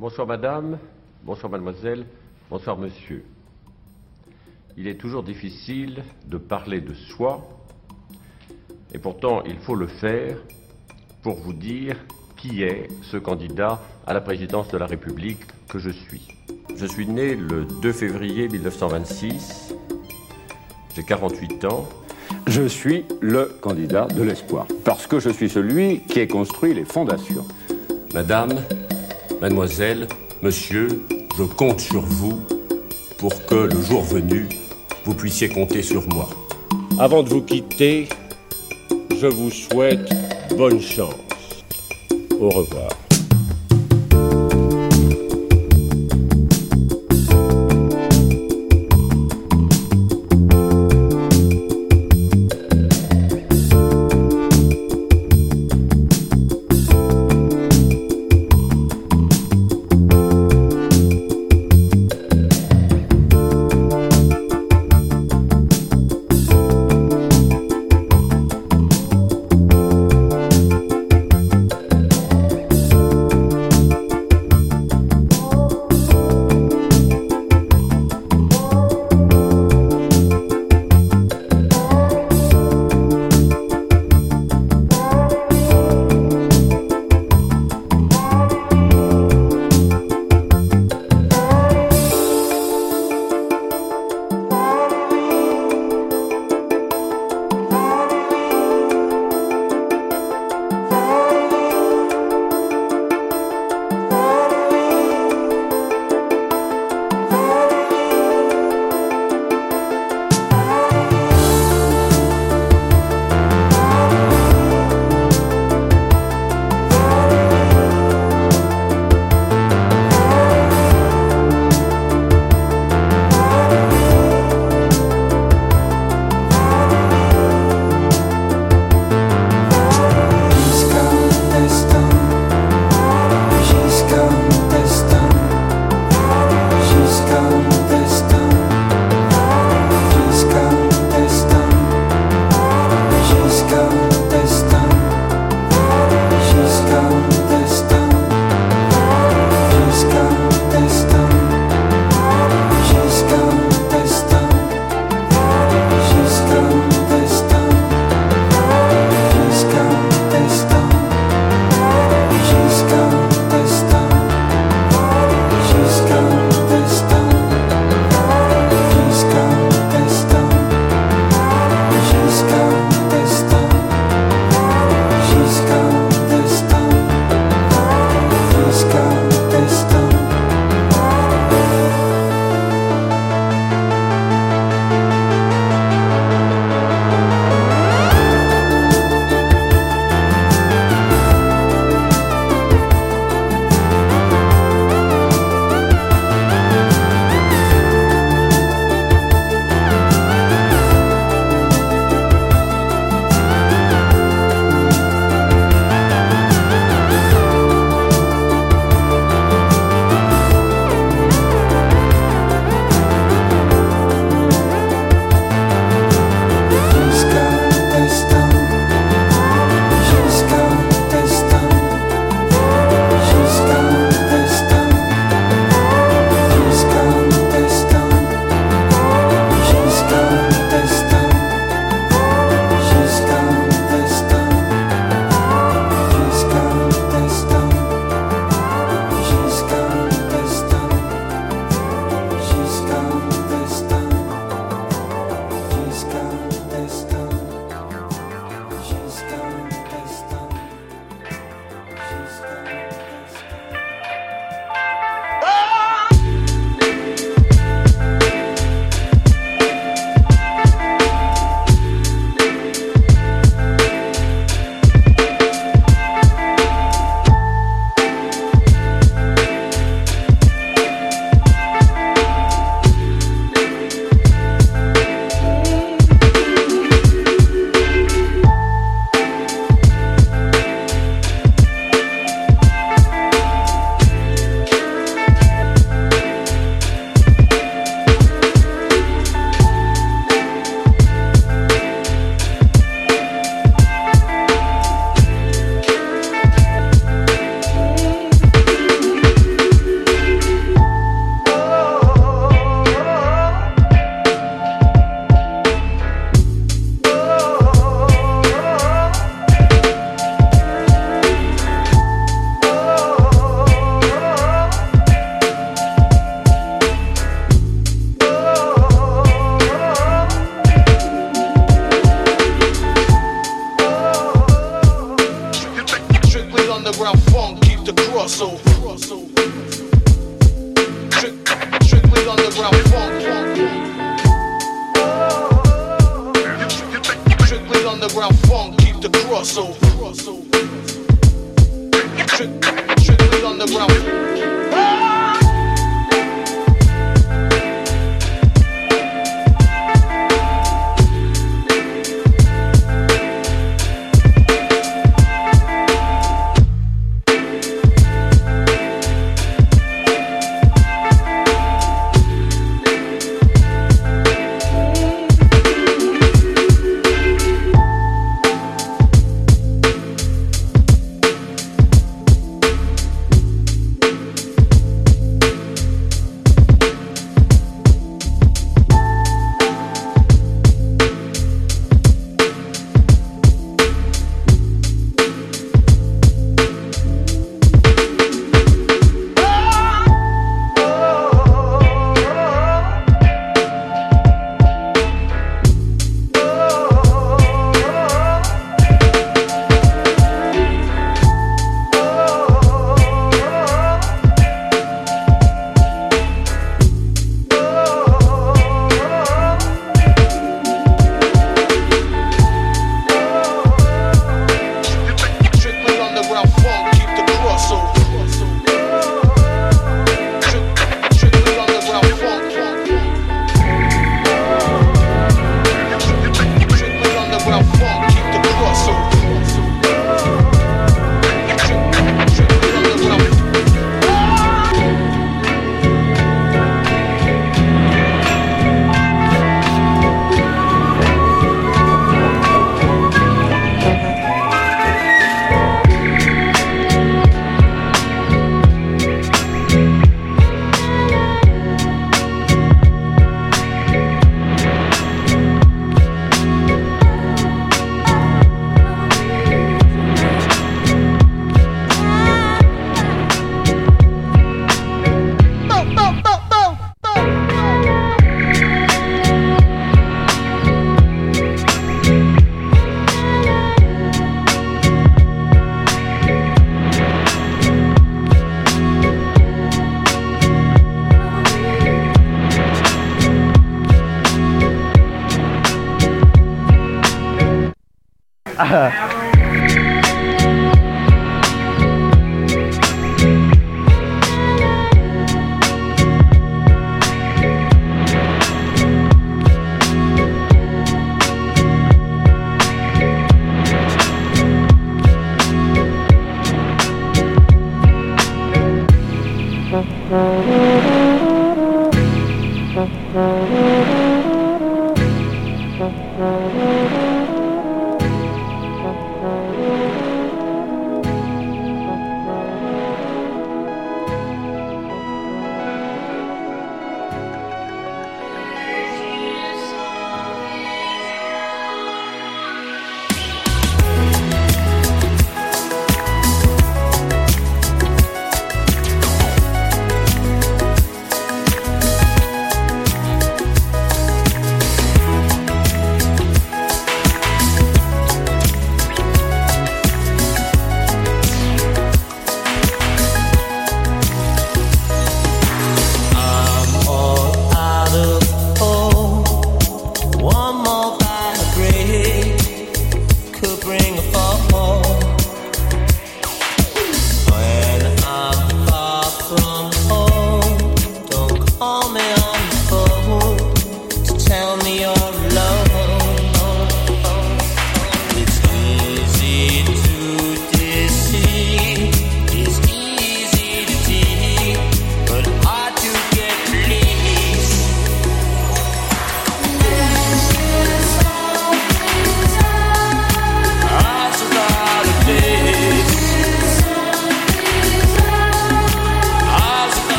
Bonsoir madame, bonsoir mademoiselle, bonsoir monsieur. Il est toujours difficile de parler de soi, et pourtant il faut le faire pour vous dire qui est ce candidat à la présidence de la République que je suis. Je suis né le 2 février 1926, j'ai 48 ans. Je suis le candidat de l'espoir, parce que je suis celui qui a construit les fondations. Madame, mademoiselle, monsieur, je compte sur vous pour que le jour venu, vous puissiez compter sur moi. Avant de vous quitter, je vous souhaite bonne chance. Au revoir.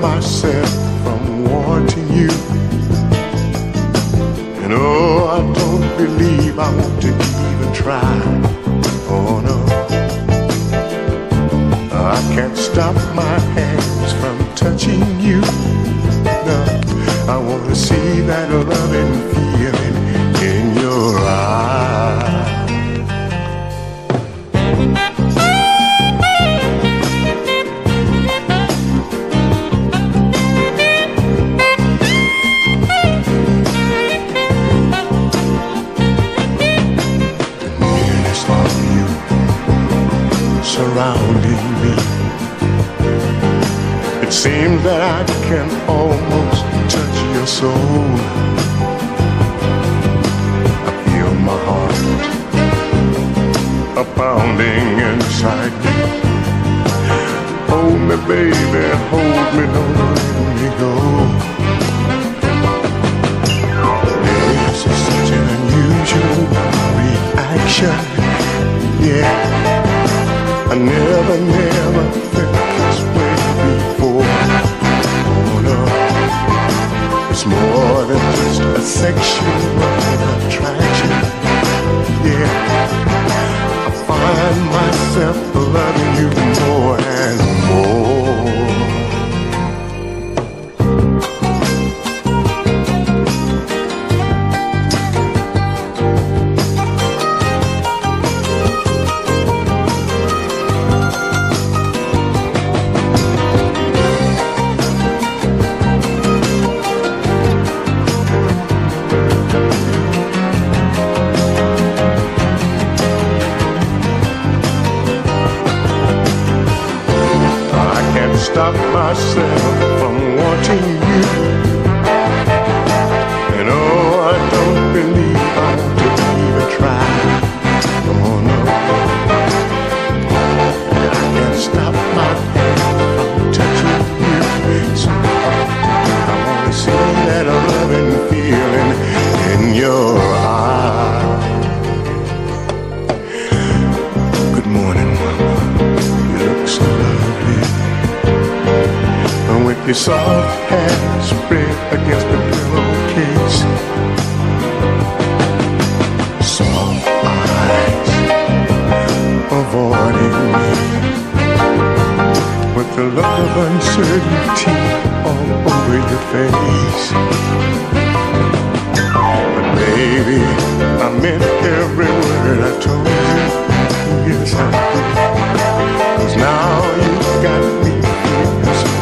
myself from wanting you. And oh, I don't believe I want to even try. Oh no. I can't stop my hands from touching you. No, I want to see that loving feeling. that I can almost touch your soul. I feel my heart a pounding inside. Hold me, baby, hold straight against the pillowcase. Soft eyes avoiding me with the look of uncertainty all over your face. But baby, I meant every word I told you. Yes, I did. Cause now you've got me.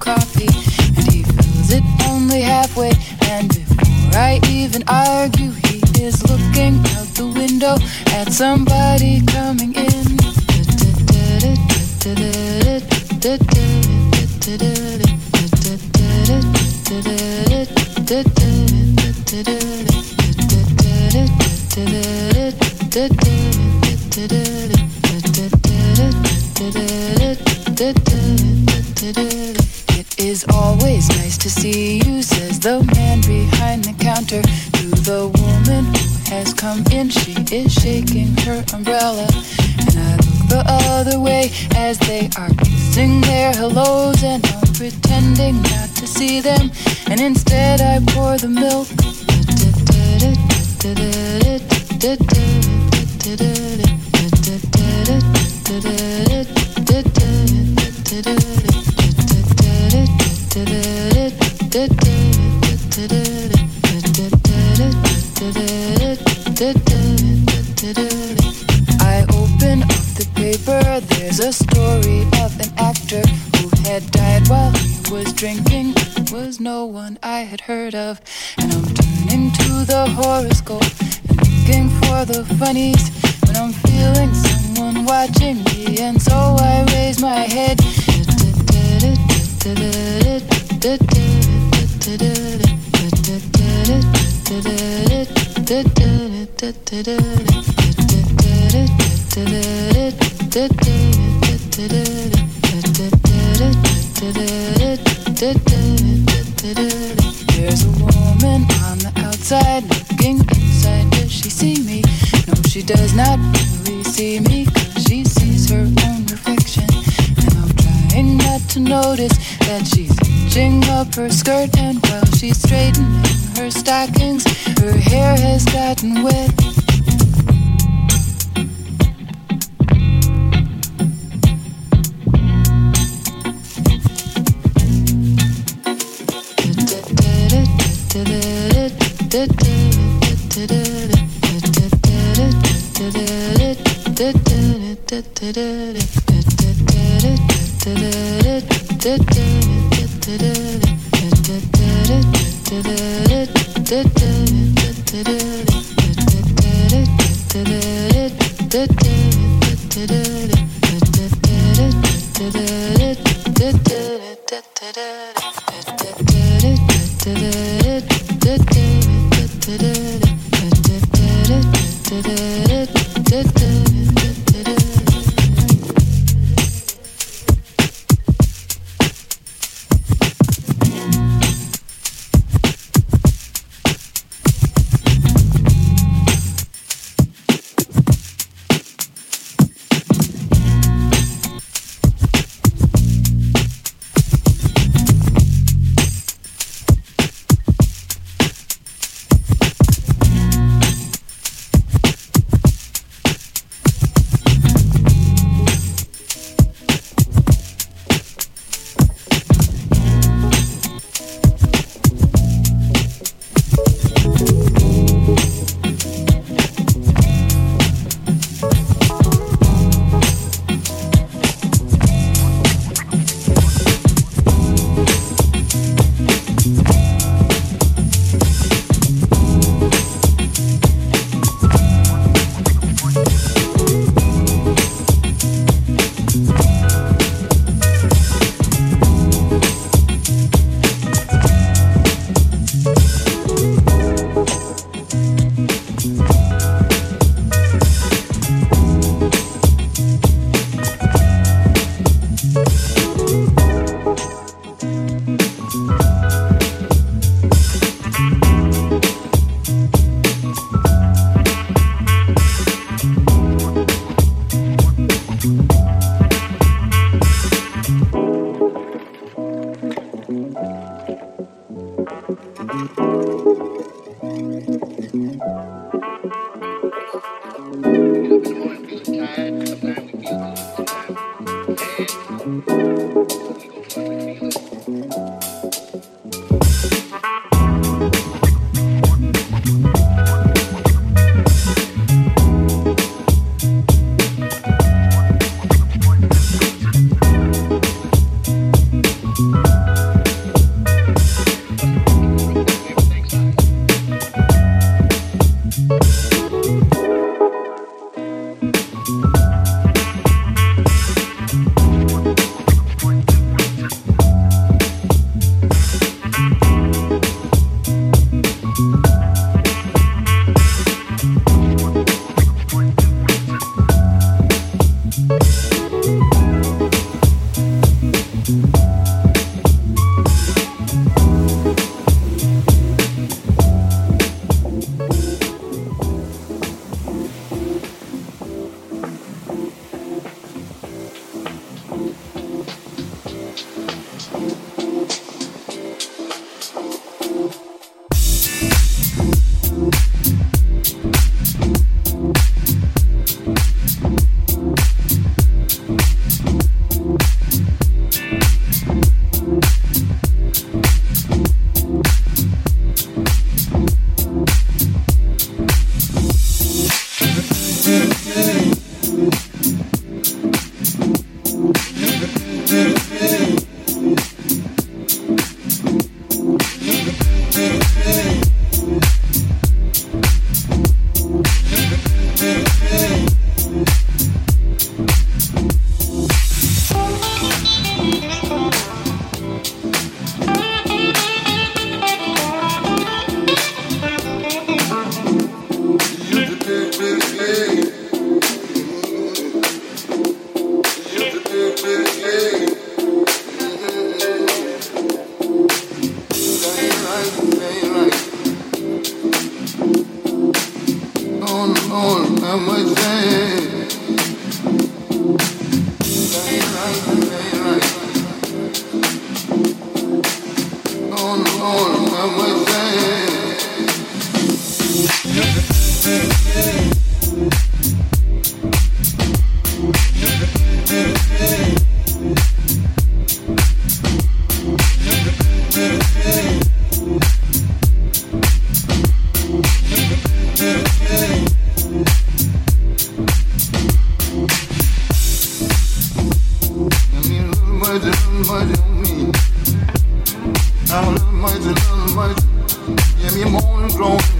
coffee, and he fills it only halfway. And before I even argue, he is looking out the window at somebody. is shaking her umbrella. And I look the other way as they are kissing their hellos. And I'm pretending not to see them. And instead, I pour the milk. da da da mighty, mighty on me. I'm mighty, mighty. Yeah, me morning growing.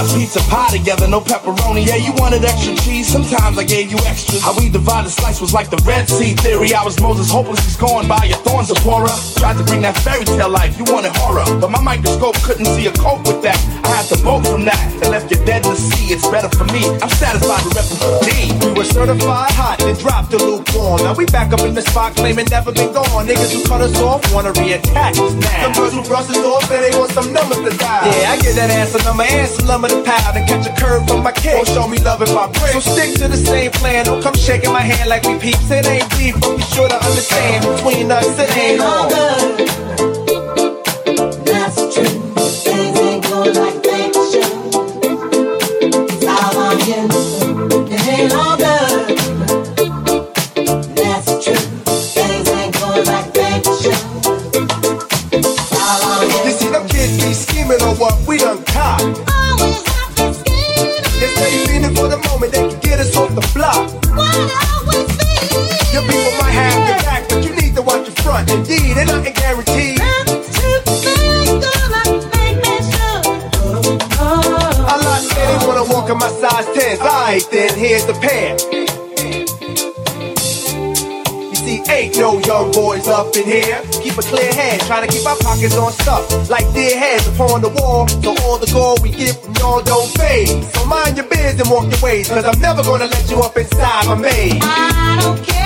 built pizza pie together, no pepperoni. Yeah, you wanted extra cheese. Sometimes I gave you extras. How we divided slice was like the Red Sea theory. I was Moses, hopelessly scorned by your thorns, Zipporah. Tried to bring that fairy tale life, you wanted horror. But my microscope couldn't see a cope with that. I had to bolt from that and left you dead in the sea. It's better for me. I'm satisfied with repping D. We were certified hot, then dropped the lukewarm. Now we back up in the spot, claiming never been gone. Niggas who cut us off wanna reattach us now. Some girls who brush us off and they want some numbers to die. Yeah, I get that answer number and some to pound and catch a curve from my kick. Don't show me love if I break. So stick to the same plan. Don't come shaking my hand like we peeps. It ain't deep, but be sure to understand between us it ain't all. good. That's the Then, here's the pair. You see, ain't no young boys up in here. Keep a clear head, trying to keep our pockets on stuff. Like deer heads upon the wall. So all the gold we get from y'all don't fade. So mind your biz and walk your ways. Cause I'm never gonna let you up inside my maze. I don't care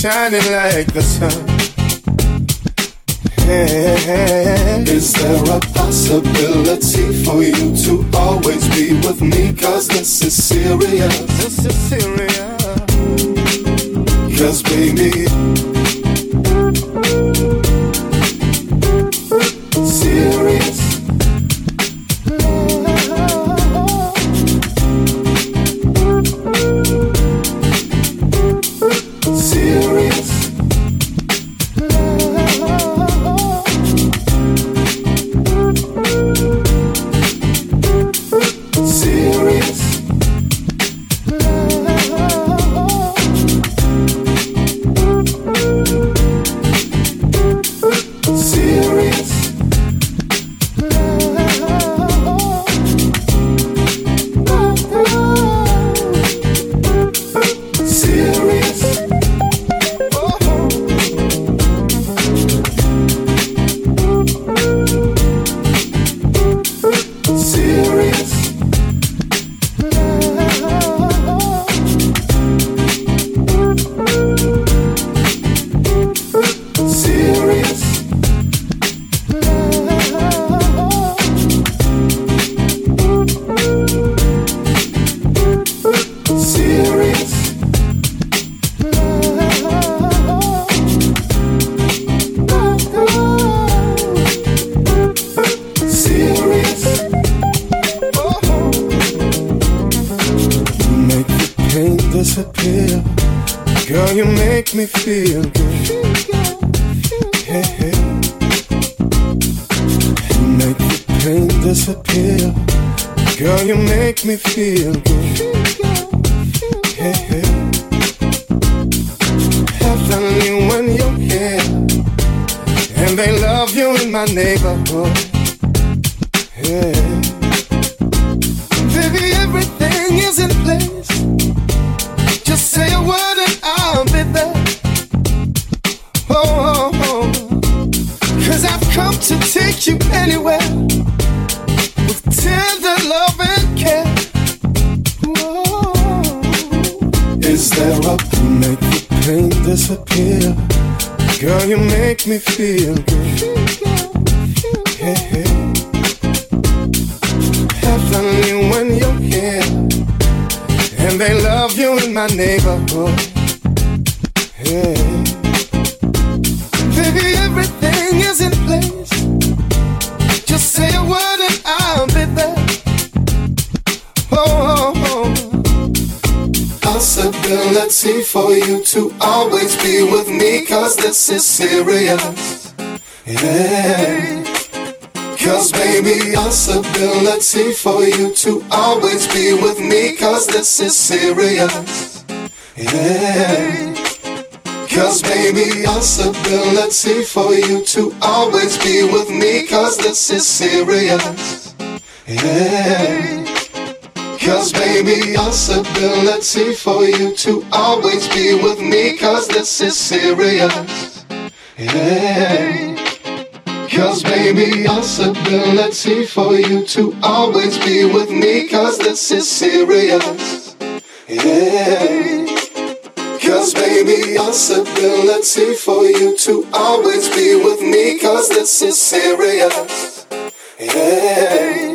shining like the sun. Hey. Is there a possibility for you to always be with me? Cause this is serious. This is serious. Possibility for you to always be with me, cause this is serious. Yeah. Cause baby, possibility for you to always be with me, cause this is serious. Yeah. Cause baby, possibility for you to always be with me, cause this is serious. Yeah. Cause baby, possibility for you to always be with me, cause this is serious. Yeah. Cause baby, possibility for you to always be with me, cause this is serious. Yeah. Cause baby, possibility for you to always be with me, cause this is serious. Yeah.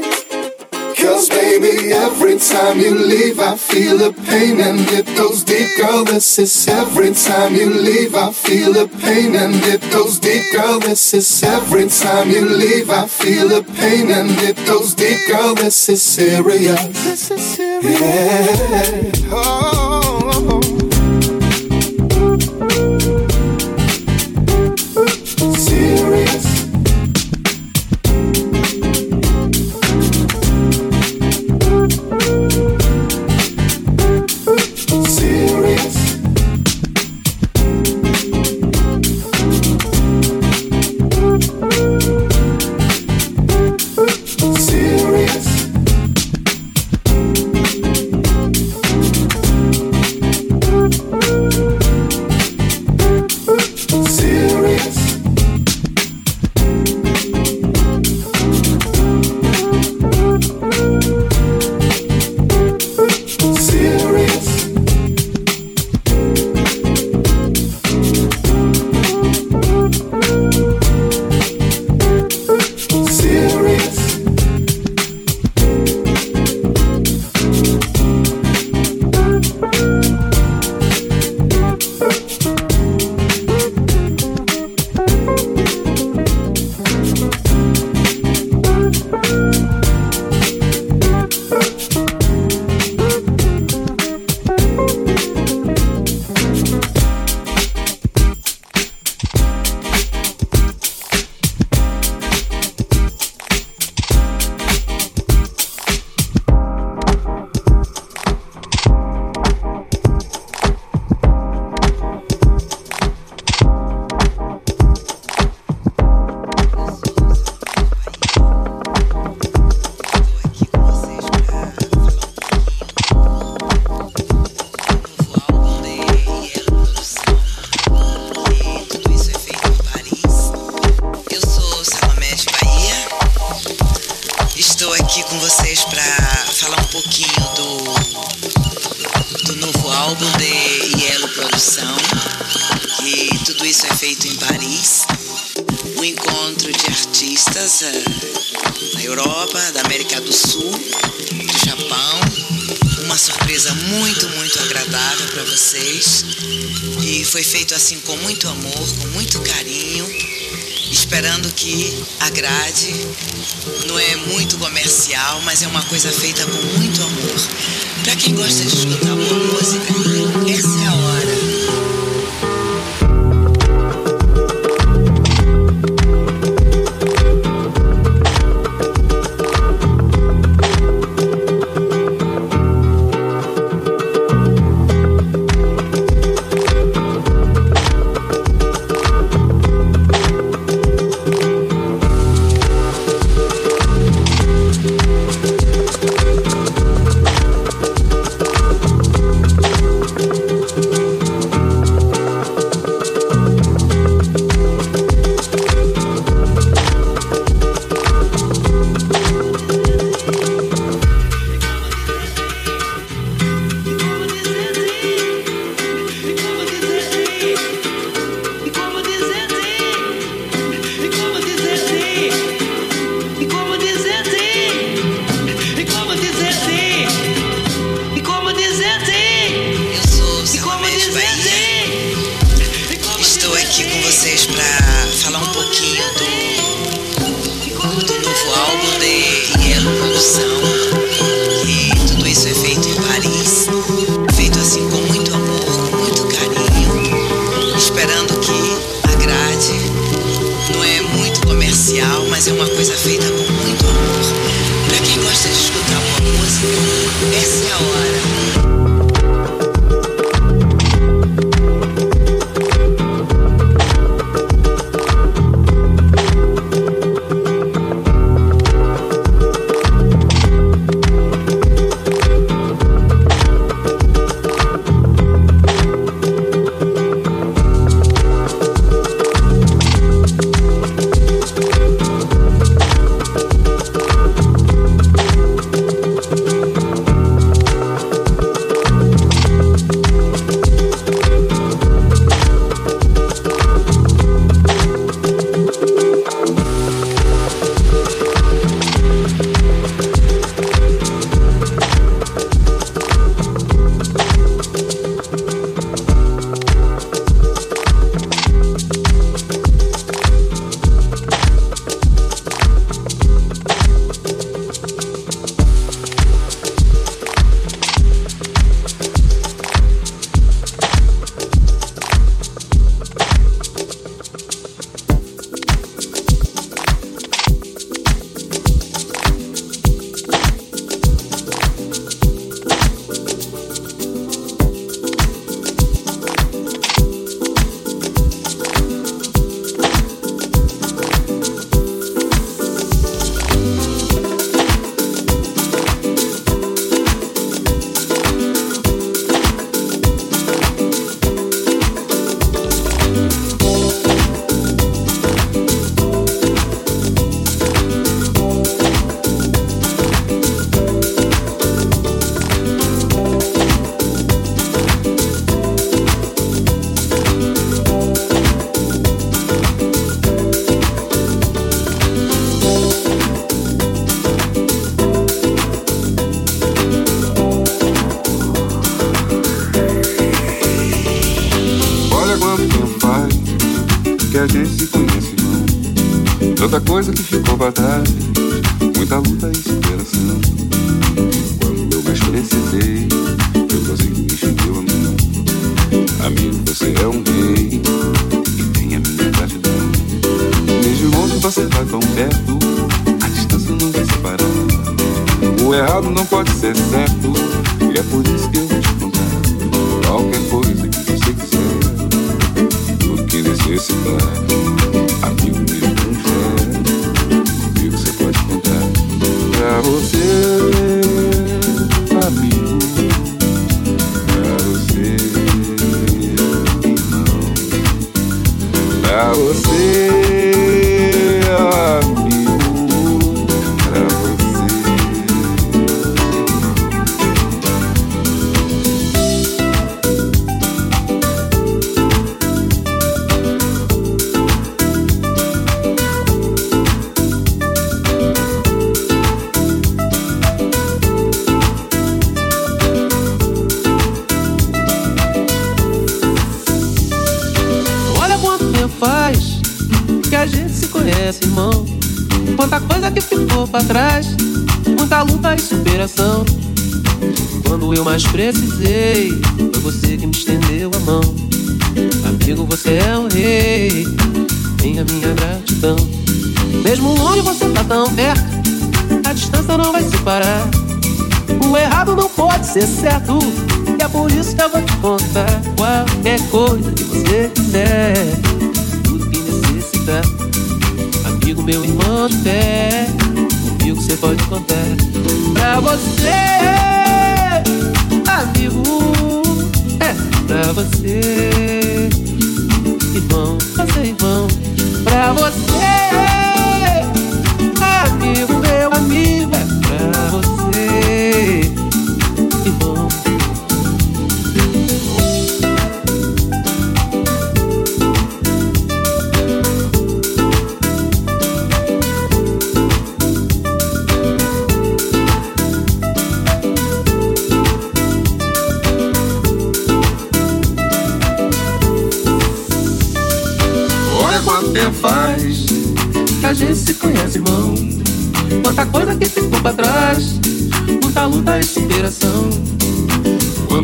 Cause baby, every time you leave, I feel a pain and it goes deep, girl. This is every time you leave, I feel a pain and it goes deep, girl. This is every time you leave, I feel a pain and it goes deep, girl. This is serious. This is serious. Yeah. Oh. agrade. Não é muito comercial, mas é uma coisa feita com muito amor. Para quem gosta de escutar entender.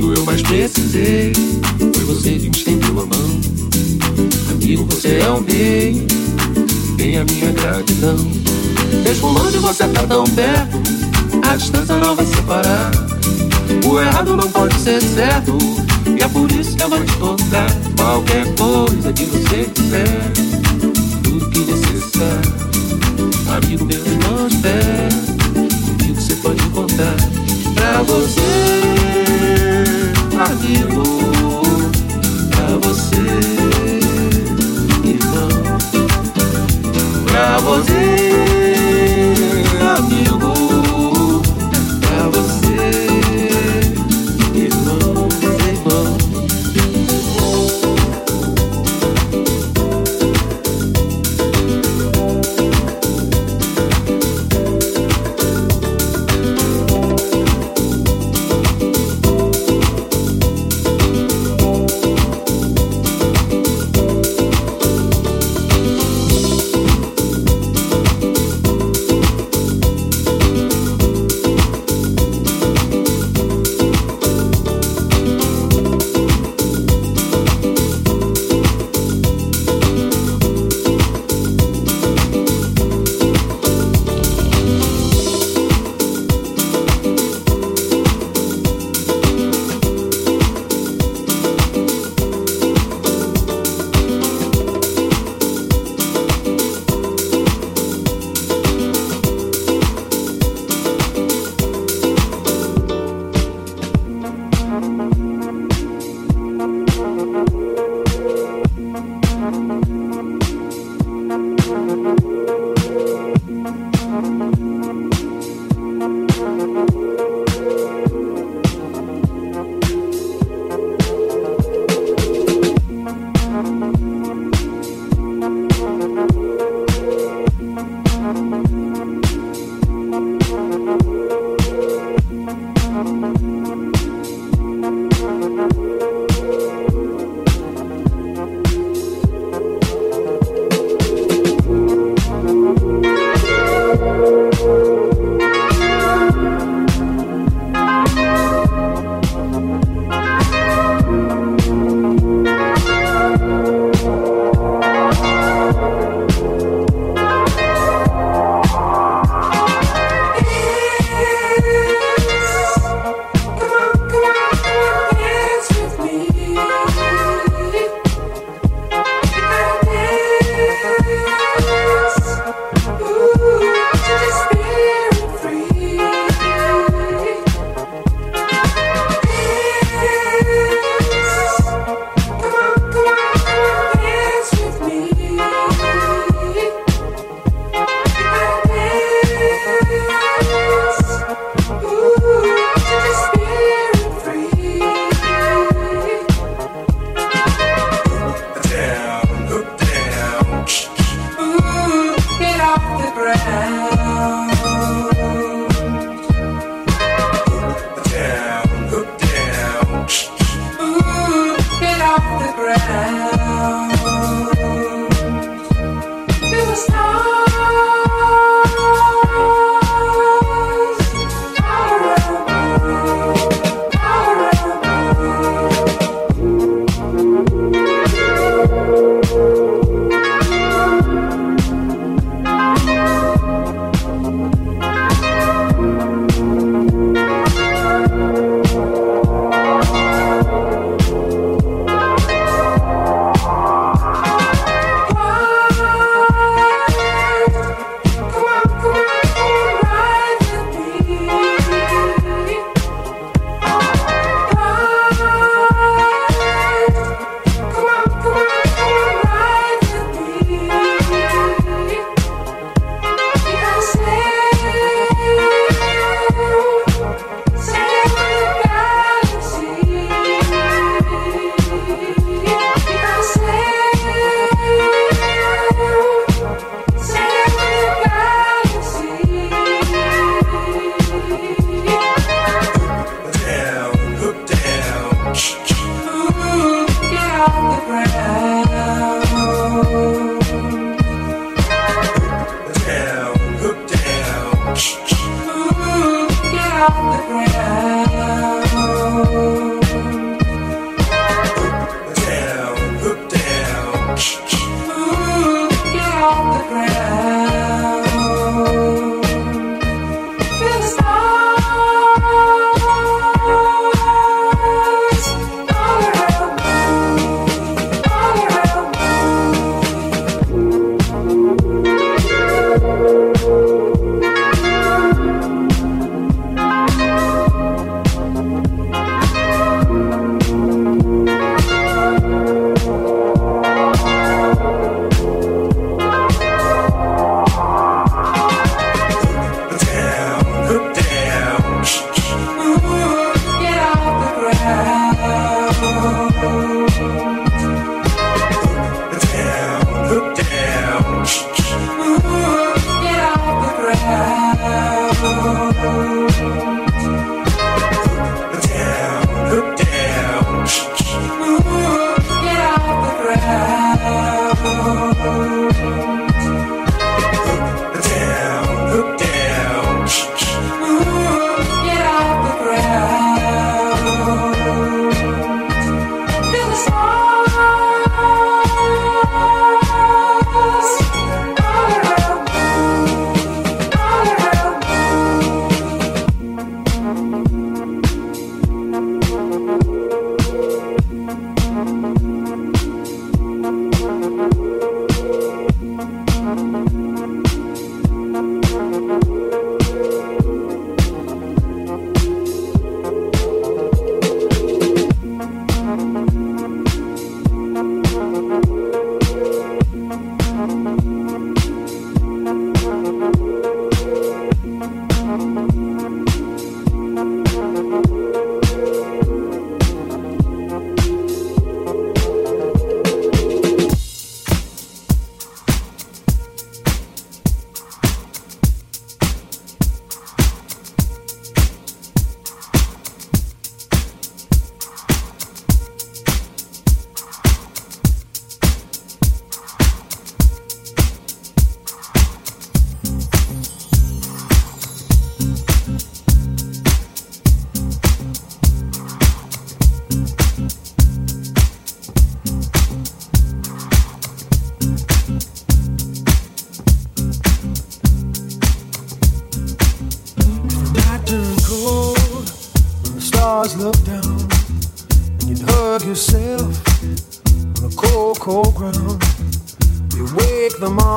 Quando eu mais precisei, foi você que me estendeu a mão. Amigo, você é um bem, tem a minha gratidão. Mesmo longe você tá tão perto, a distância não vai separar. O errado não pode ser certo, e é por isso que eu vou te contar qualquer coisa que você quiser, tudo que necessitar. Amigo meu irmão fé, comigo você pode contar. Pra você, você, irmão. Pra você,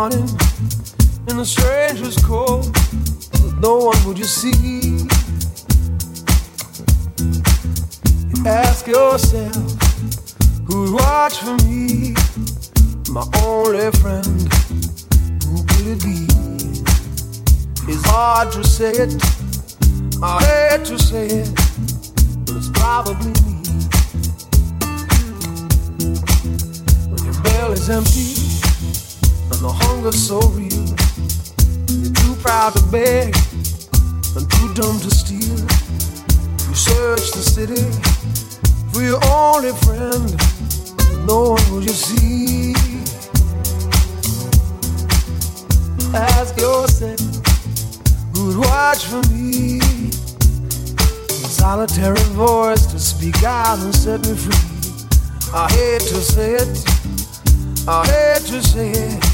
morning and the stranger's cold. No one would you see. You ask yourself, who'd watch for me? My only friend, who could it be? It's hard to say it, I hate to say it, but it's probably me. When your belly's empty the hunger's so real, you're too proud to beg and too dumb to steal. You search the city for your only friend, but no one will you see. Ask yourself, who'd watch for me? A solitary voice to speak out and set me free. I hate to say it, I hate to say it,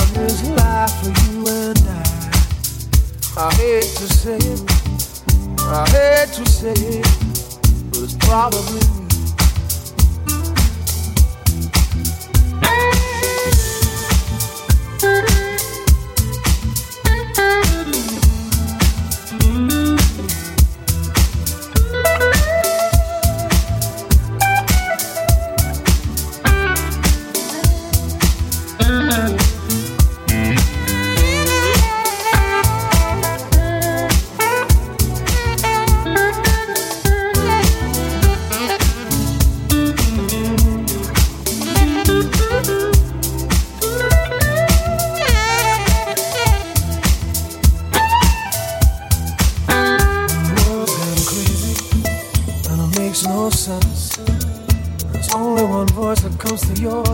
I hate to say it, I hate to say it, but it's probably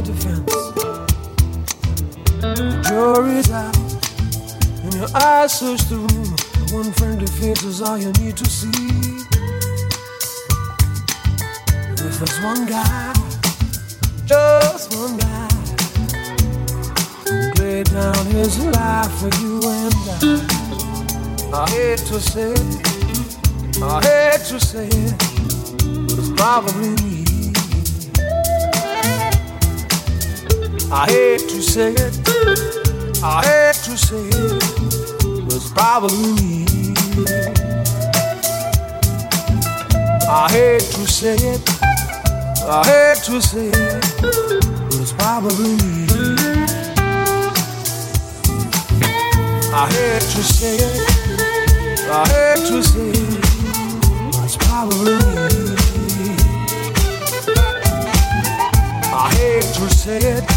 defense. Jury's out, and your eyes search the room. One friendly face is all you need to see. If there's one guy, just one guy, who down his life for you and I. I hate to say it, I hate to say it, but it's probably me. I hate to say it, I hate to say it, but it's probably me. I hate to say it, I hate to say it, but it's probably me. I hate to say it. I hate to say it, but it's probably me. I hate to say it,